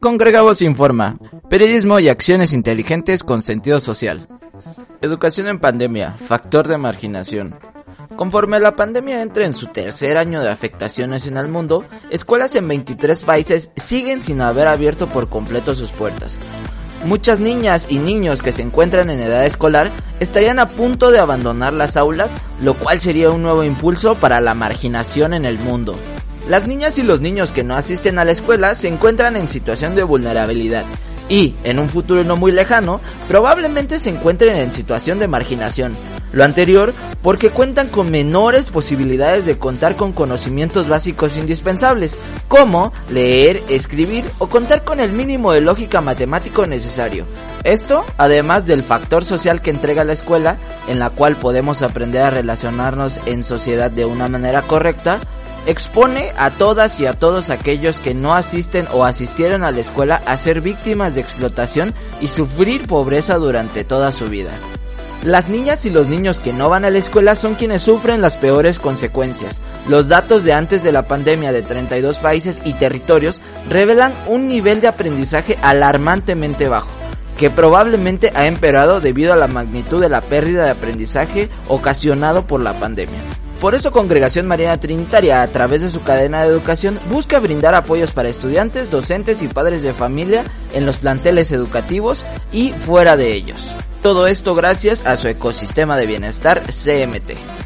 Congregamos informa, periodismo y acciones inteligentes con sentido social. Educación en pandemia, factor de marginación. Conforme la pandemia entra en su tercer año de afectaciones en el mundo, escuelas en 23 países siguen sin haber abierto por completo sus puertas. Muchas niñas y niños que se encuentran en edad escolar estarían a punto de abandonar las aulas, lo cual sería un nuevo impulso para la marginación en el mundo. Las niñas y los niños que no asisten a la escuela se encuentran en situación de vulnerabilidad y, en un futuro no muy lejano, probablemente se encuentren en situación de marginación. Lo anterior porque cuentan con menores posibilidades de contar con conocimientos básicos indispensables, como leer, escribir o contar con el mínimo de lógica matemático necesario. Esto, además del factor social que entrega la escuela, en la cual podemos aprender a relacionarnos en sociedad de una manera correcta, expone a todas y a todos aquellos que no asisten o asistieron a la escuela a ser víctimas de explotación y sufrir pobreza durante toda su vida. Las niñas y los niños que no van a la escuela son quienes sufren las peores consecuencias. Los datos de antes de la pandemia de 32 países y territorios revelan un nivel de aprendizaje alarmantemente bajo, que probablemente ha empeorado debido a la magnitud de la pérdida de aprendizaje ocasionado por la pandemia. Por eso Congregación Mariana Trinitaria, a través de su cadena de educación, busca brindar apoyos para estudiantes, docentes y padres de familia en los planteles educativos y fuera de ellos. Todo esto gracias a su ecosistema de bienestar CMT.